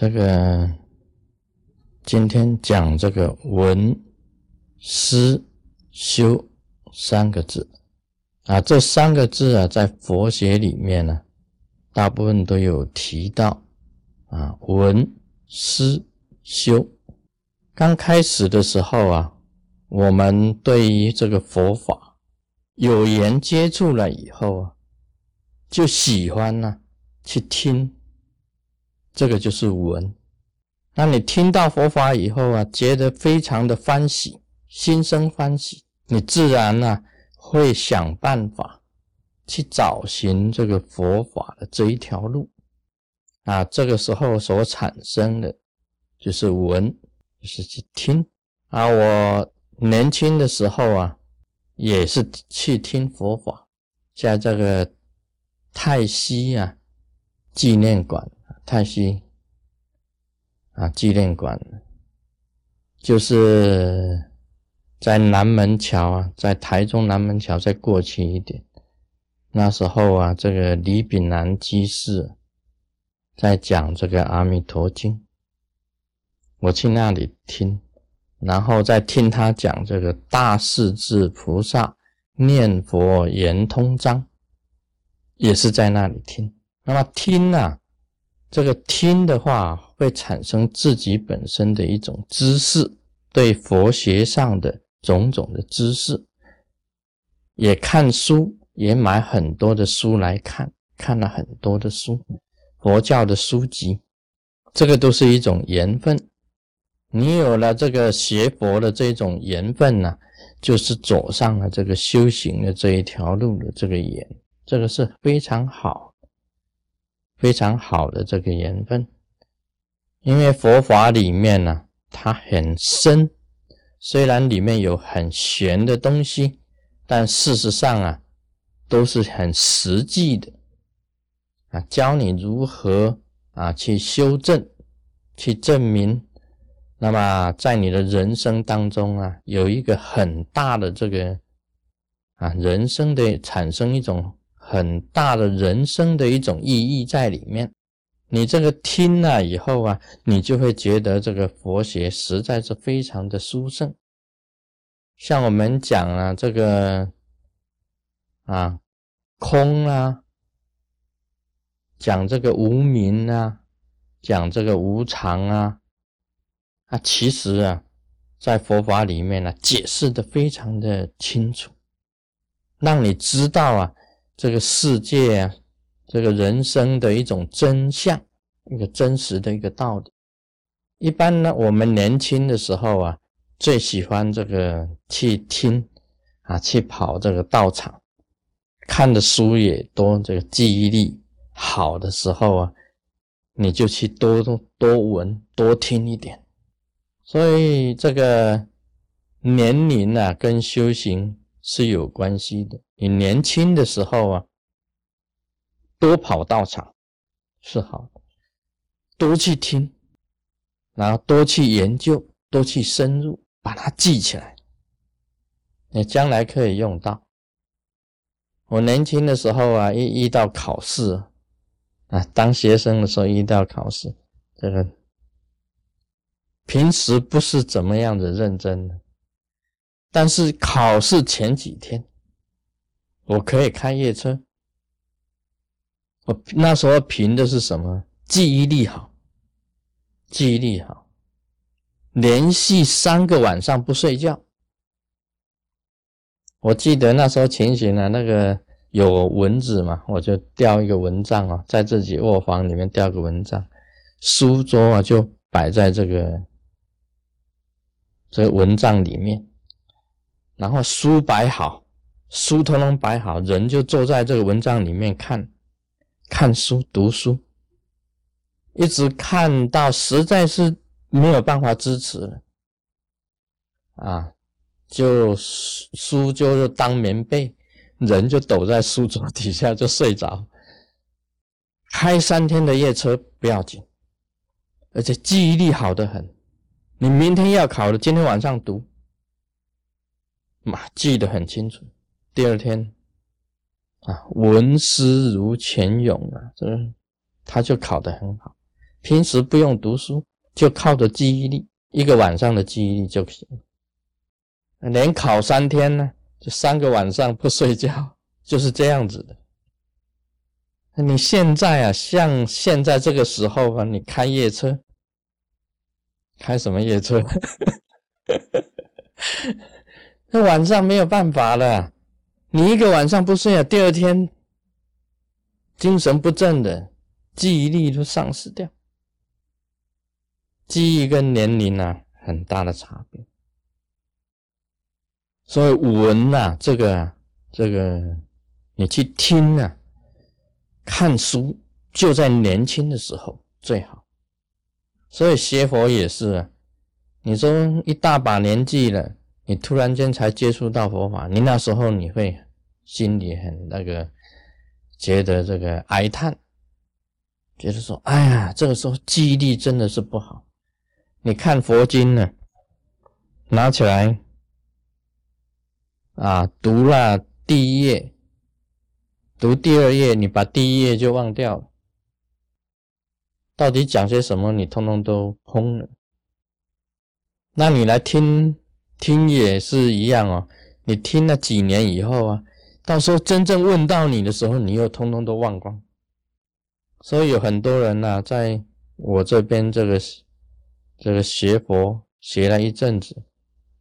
这个今天讲这个闻思修三个字啊，这三个字啊，在佛学里面呢，大部分都有提到啊，闻思修。刚开始的时候啊，我们对于这个佛法有缘接触了以后啊，就喜欢呢去听。这个就是闻，那你听到佛法以后啊，觉得非常的欢喜，心生欢喜，你自然呢会想办法去找寻这个佛法的这一条路啊。这个时候所产生的就是闻，就是去听啊。我年轻的时候啊，也是去听佛法，在这个泰西啊纪念馆。泰西啊，纪念馆就是在南门桥啊，在台中南门桥再过去一点。那时候啊，这个李炳南居士在讲这个《阿弥陀经》，我去那里听，然后再听他讲这个《大势至菩萨念佛圆通章》，也是在那里听。那么听啊。这个听的话，会产生自己本身的一种知识，对佛学上的种种的知识，也看书，也买很多的书来看，看了很多的书，佛教的书籍，这个都是一种缘分。你有了这个学佛的这种缘分呢，就是走上了这个修行的这一条路的这个缘，这个是非常好。非常好的这个缘分，因为佛法里面呢，它很深，虽然里面有很玄的东西，但事实上啊，都是很实际的啊，教你如何啊去修正、去证明。那么在你的人生当中啊，有一个很大的这个啊人生的产生一种。很大的人生的一种意义在里面。你这个听了以后啊，你就会觉得这个佛学实在是非常的殊胜。像我们讲啊，这个啊空啊，讲这个无名啊，讲这个无常啊，啊，其实啊，在佛法里面呢，解释的非常的清楚，让你知道啊。这个世界啊，这个人生的一种真相，一个真实的一个道理。一般呢，我们年轻的时候啊，最喜欢这个去听啊，去跑这个道场，看的书也多，这个记忆力好的时候啊，你就去多多多闻多听一点。所以这个年龄啊，跟修行。是有关系的。你年轻的时候啊，多跑道场是好的，多去听，然后多去研究，多去深入，把它记起来，你将来可以用到。我年轻的时候啊，一遇到考试啊，当学生的时候遇到考试，这个平时不是怎么样的认真的。但是考试前几天，我可以开夜车。我那时候凭的是什么？记忆力好，记忆力好，连续三个晚上不睡觉。我记得那时候情形呢，那个有蚊子嘛，我就吊一个蚊帐啊，在自己卧房里面吊个蚊帐，书桌啊就摆在这个这个蚊帐里面。然后书摆好，书通通摆好，人就坐在这个文章里面看，看书读书，一直看到实在是没有办法支持了，啊，就书就是当棉被，人就躲在书桌底下就睡着。开三天的夜车不要紧，而且记忆力好得很，你明天要考的，今天晚上读。嘛，记得很清楚。第二天啊，文思如泉涌啊，这他就考得很好。平时不用读书，就靠着记忆力，一个晚上的记忆力就行。连考三天呢，就三个晚上不睡觉，就是这样子的。你现在啊，像现在这个时候啊，你开夜车，开什么夜车？那晚上没有办法了，你一个晚上不睡啊，第二天精神不振的，记忆力都丧失掉。记忆跟年龄啊很大的差别，所以文呐，这个这个，你去听啊，看书就在年轻的时候最好。所以学佛也是啊，你说一大把年纪了。你突然间才接触到佛法，你那时候你会心里很那个，觉得这个哀叹，觉得说，哎呀，这个时候记忆力真的是不好。你看佛经呢，拿起来啊，读了第一页，读第二页，你把第一页就忘掉了，到底讲些什么，你通通都空了。那你来听。听也是一样哦，你听了几年以后啊，到时候真正问到你的时候，你又通通都忘光。所以有很多人呐，在我这边这个这个学佛学了一阵子，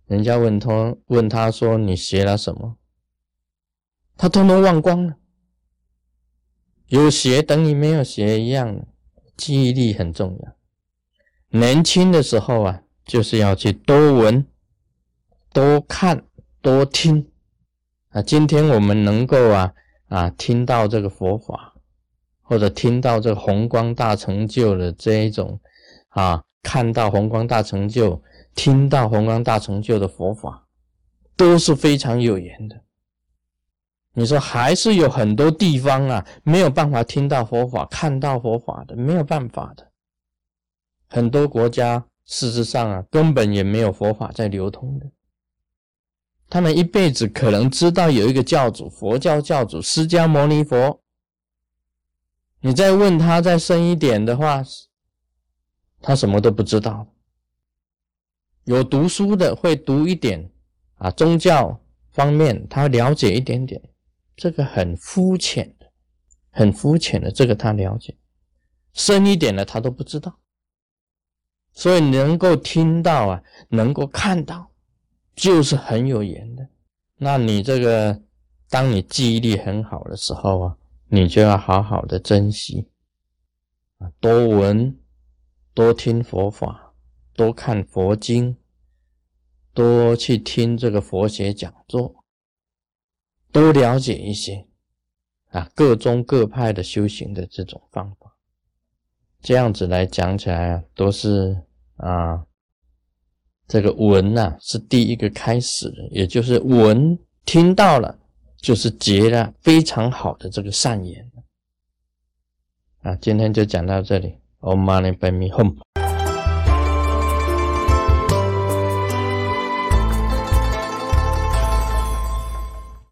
人家问他问他说你学了什么，他通通忘光了。有学等于没有学一样，记忆力很重要。年轻的时候啊，就是要去多闻。多看多听啊！今天我们能够啊啊听到这个佛法，或者听到这个宏光大成就的这一种啊，看到宏光大成就，听到宏光大成就的佛法，都是非常有缘的。你说还是有很多地方啊，没有办法听到佛法、看到佛法的，没有办法的。很多国家事实上啊，根本也没有佛法在流通的。他们一辈子可能知道有一个教主，佛教教主释迦牟尼佛。你再问他再深一点的话，他什么都不知道。有读书的会读一点啊，宗教方面他了解一点点，这个很肤浅的，很肤浅的，这个他了解。深一点的他都不知道。所以能够听到啊，能够看到。就是很有缘的，那你这个，当你记忆力很好的时候啊，你就要好好的珍惜啊，多闻，多听佛法，多看佛经，多去听这个佛学讲座，多了解一些啊，各宗各派的修行的这种方法，这样子来讲起来啊，都是啊。这个闻呐是第一个开始的，也就是闻听到了，就是结了非常好的这个善缘啊。今天就讲到这里，Om Mani Padme Hum。